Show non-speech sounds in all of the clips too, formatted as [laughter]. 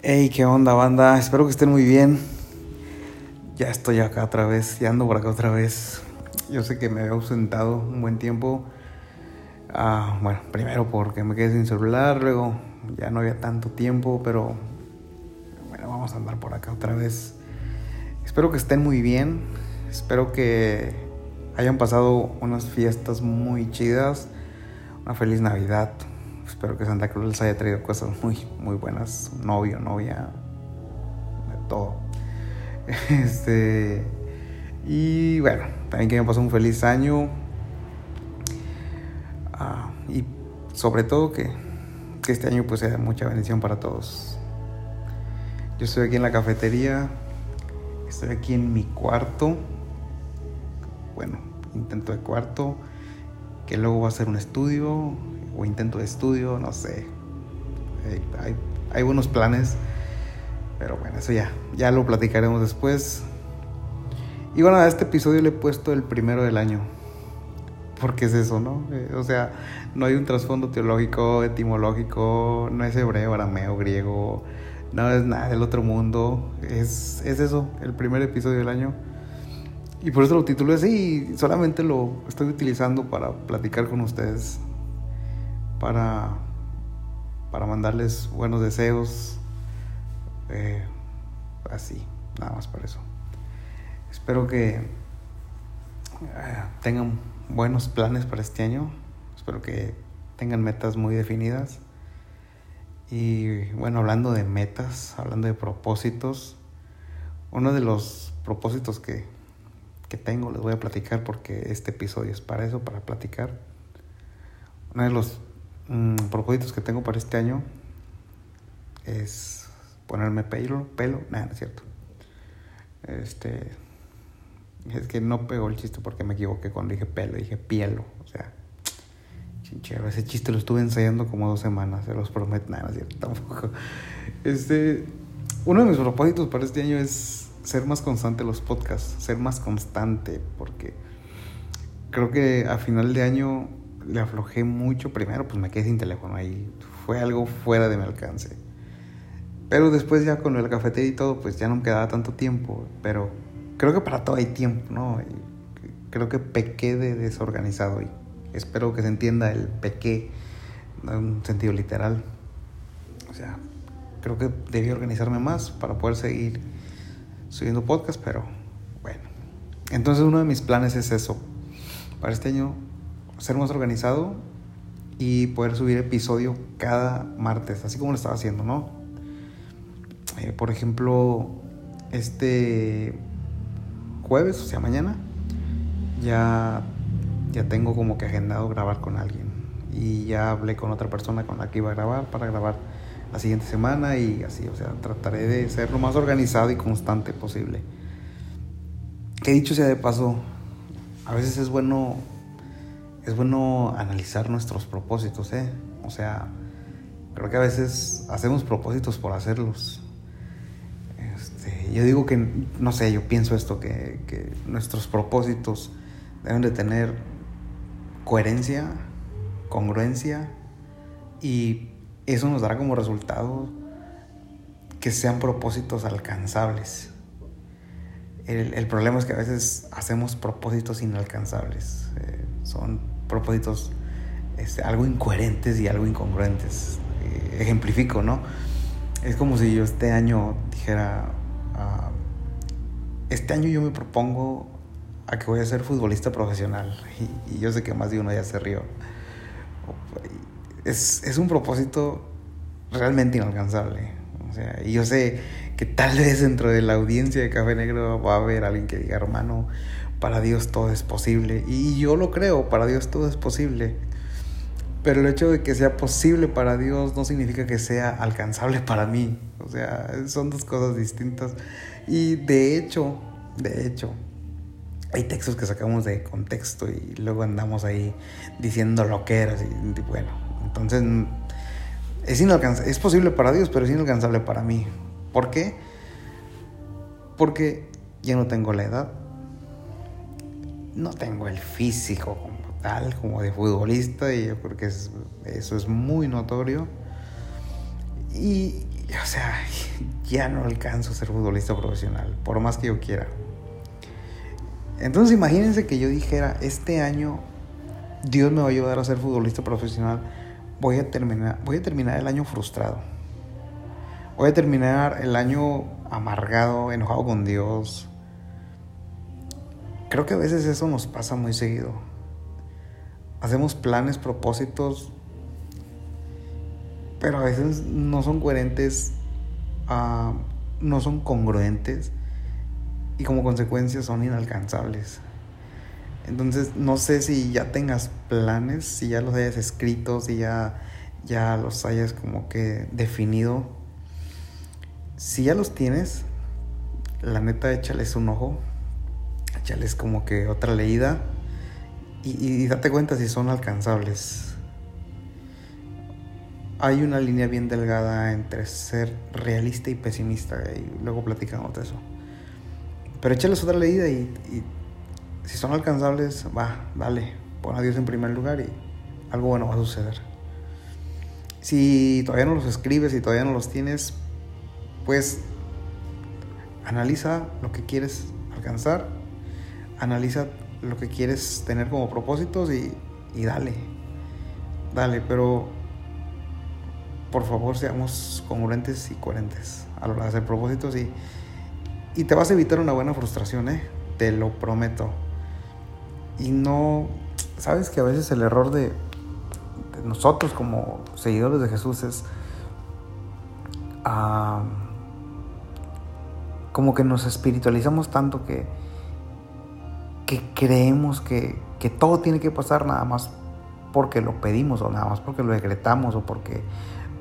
Hey, qué onda, banda. Espero que estén muy bien. Ya estoy acá otra vez, ya ando por acá otra vez. Yo sé que me había ausentado un buen tiempo. Ah, bueno, primero porque me quedé sin celular, luego ya no había tanto tiempo, pero bueno, vamos a andar por acá otra vez. Espero que estén muy bien. Espero que hayan pasado unas fiestas muy chidas. Una feliz Navidad, Espero que Santa Cruz les haya traído cosas muy, muy buenas. Novio, novia, de todo. [laughs] Este. Y bueno, también que me pasó un feliz año. Ah, y sobre todo que, que este año pues sea mucha bendición para todos. Yo estoy aquí en la cafetería. Estoy aquí en mi cuarto. Bueno, intento de cuarto. Que luego va a ser un estudio o intento de estudio, no sé. Hay, hay, buenos planes, pero bueno, eso ya, ya lo platicaremos después. Y bueno, a este episodio le he puesto el primero del año. Porque es eso, ¿no? Eh, o sea, no hay un trasfondo teológico, etimológico, no es hebreo, arameo, griego, no es nada del otro mundo. Es, es eso, el primer episodio del año. Y por eso lo titulé así, solamente lo estoy utilizando para platicar con ustedes para, para mandarles buenos deseos. Eh, así, nada más para eso. Espero que eh, tengan buenos planes para este año. Espero que tengan metas muy definidas. Y bueno, hablando de metas, hablando de propósitos, uno de los propósitos que, que tengo, les voy a platicar porque este episodio es para eso, para platicar. Uno de los Mm, propósitos que tengo para este año es ponerme pelo, pelo, nada, no es cierto. Este, es que no pegó el chiste porque me equivoqué cuando dije pelo, dije pielo, o sea, chinchero, ese chiste lo estuve ensayando como dos semanas, se los prometo, nada, no es cierto, [laughs] tampoco. Este, uno de mis propósitos para este año es ser más constante los podcasts, ser más constante, porque creo que a final de año le aflojé mucho. Primero, pues me quedé sin teléfono ahí. Fue algo fuera de mi alcance. Pero después ya con el cafetería y todo, pues ya no me quedaba tanto tiempo. Pero creo que para todo hay tiempo, ¿no? creo que pequé de desorganizado y espero que se entienda el pequé en un sentido literal. O sea, creo que debí organizarme más para poder seguir subiendo podcast, pero bueno. Entonces uno de mis planes es eso. Para este año ser más organizado y poder subir episodio cada martes, así como lo estaba haciendo, ¿no? Eh, por ejemplo, este jueves, o sea, mañana, ya, ya tengo como que agendado grabar con alguien. Y ya hablé con otra persona con la que iba a grabar para grabar la siguiente semana y así, o sea, trataré de ser lo más organizado y constante posible. Que dicho sea de paso, a veces es bueno es bueno analizar nuestros propósitos, ¿eh? O sea, creo que a veces hacemos propósitos por hacerlos. Este, yo digo que, no sé, yo pienso esto, que, que nuestros propósitos deben de tener coherencia, congruencia y eso nos dará como resultado que sean propósitos alcanzables. El, el problema es que a veces hacemos propósitos inalcanzables. Eh, son propósitos este, algo incoherentes y algo incongruentes. Eh, ejemplifico, ¿no? Es como si yo este año dijera, ah, este año yo me propongo a que voy a ser futbolista profesional y, yo sé que más de uno ya se rió. Es, es un propósito realmente inalcanzable. O sea, y yo sé que tal vez dentro de la audiencia de Café Negro va a haber alguien que diga, hermano, para Dios todo es posible. Y yo lo creo, para Dios todo es posible. Pero el hecho de que sea posible para Dios no significa que sea alcanzable para mí. O sea, son dos cosas distintas. Y de hecho, de hecho, hay textos que sacamos de contexto y luego andamos ahí diciendo lo que era. Y bueno, entonces es inalcanzable. Es posible para Dios, pero es inalcanzable para mí. ¿Por qué? Porque ya no tengo la edad no tengo el físico como tal, como de futbolista, y yo creo que eso es muy notorio. Y, o sea, [laughs] ya no alcanzo a ser futbolista profesional, por más que yo quiera. Entonces imagínense que yo dijera, este año Dios me va a ayudar a ser futbolista profesional, voy a terminar, voy a terminar el año frustrado. Voy a terminar el año amargado, enojado con Dios. Creo que a veces eso nos pasa muy seguido. Hacemos planes, propósitos, pero a veces no son coherentes, ah, no son congruentes y como consecuencia son inalcanzables. Entonces no sé si ya tengas planes, si ya los hayas escrito, si ya, ya los hayas como que definido. Si ya los tienes, la neta échales un ojo, échales como que otra leída y, date cuenta si son alcanzables. Hay una línea bien delgada entre ser realista y pesimista y luego platicamos de eso. Pero échales otra leída y, si son alcanzables, va, dale, pon a Dios en primer lugar y algo bueno va a suceder. Si todavía no los escribes y todavía no los tienes, pues analiza lo que quieres alcanzar, analiza lo que quieres tener como propósitos y, y dale, dale, pero por favor seamos congruentes y coherentes a la hora de hacer propósitos y y te vas a evitar una buena frustración, ¿eh? Te lo prometo. Y no, sabes que a veces el error de, nosotros como seguidores de Jesús es como que nos espiritualizamos tanto que, que creemos que, que todo tiene que pasar nada más porque lo pedimos o nada más porque lo decretamos o porque,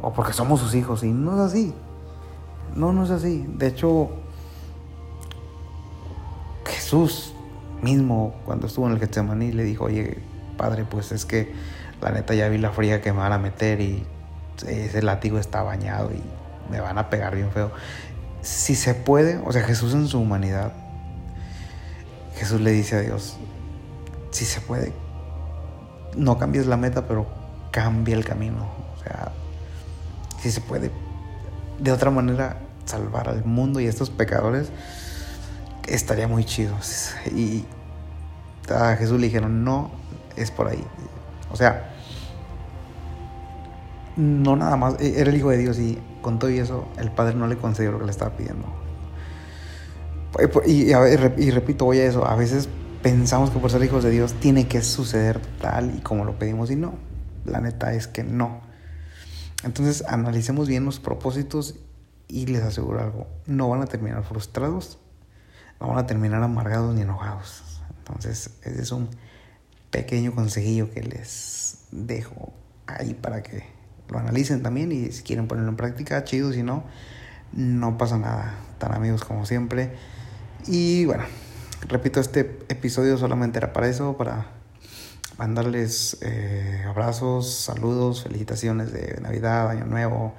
o porque somos sus hijos. Y no es así. No, no es así. De hecho, Jesús mismo, cuando estuvo en el Getsemaní, le dijo, oye, padre, pues es que la neta ya vi la fría que me van a meter y ese látigo está bañado y me van a pegar bien feo. Si se puede, o sea, Jesús en su humanidad, Jesús le dice a Dios, si se puede, no cambies la meta, pero cambia el camino. O sea, si se puede, de otra manera, salvar al mundo y a estos pecadores estaría muy chido. Y a Jesús le dijeron, no, es por ahí. O sea, no nada más, e-, era el Hijo de Dios y con todo y eso el Padre no le concedió lo que le estaba pidiendo. Y, repito, voy a eso, a veces pensamos que por ser hijos de Dios tiene que suceder tal y como lo pedimos y no, la neta es que no. Entonces analicemos bien los propósitos y les aseguro algo, no van a terminar frustrados no van a terminar amargados ni enojados. Entonces, ese es un pequeño consejillo que les dejo ahí para que lo analicen también y si quieren ponerlo en práctica, chido, si no, no pasa nada. Tan amigos como siempre. Y bueno, repito, este episodio solamente era para eso, para mandarles eh, abrazos, saludos, felicitaciones de Navidad, Año Nuevo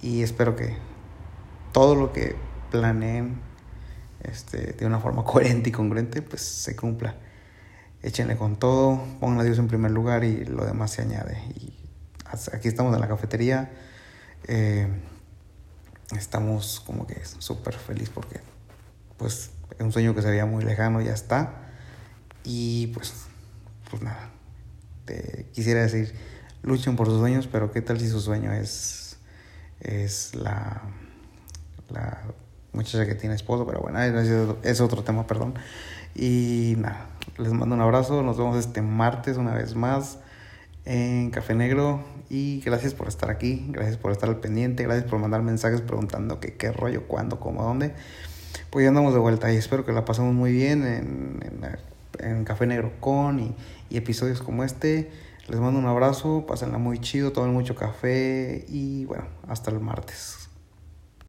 y espero que todo lo que planeen este, de una forma [laughs] coherente y congruente, pues se cumpla. Échenle con todo, pongan a Dios en primer lugar y lo demás se añade. Y aquí estamos en la cafetería. Eh, estamos como que súper feliz porque pues es un sueño que se veía muy lejano ya está. Y pues, pues nada, te quisiera decir, luchen por sus sueños, pero qué tal si su sueño es, es la, la muchacha que tiene esposo, pero bueno, es otro tema, perdón. Y nada, les mando un abrazo, nos vemos este martes una vez más en Café Negro y gracias por estar aquí, gracias por estar al pendiente, gracias por mandar mensajes preguntando que, qué rollo, cuándo, cómo, dónde. Pues ya andamos de vuelta y espero que la pasemos muy bien en, en, Café Negro con y, y episodios como este. Les mando un abrazo, pásenla muy chido, tomen mucho café y bueno, hasta el martes.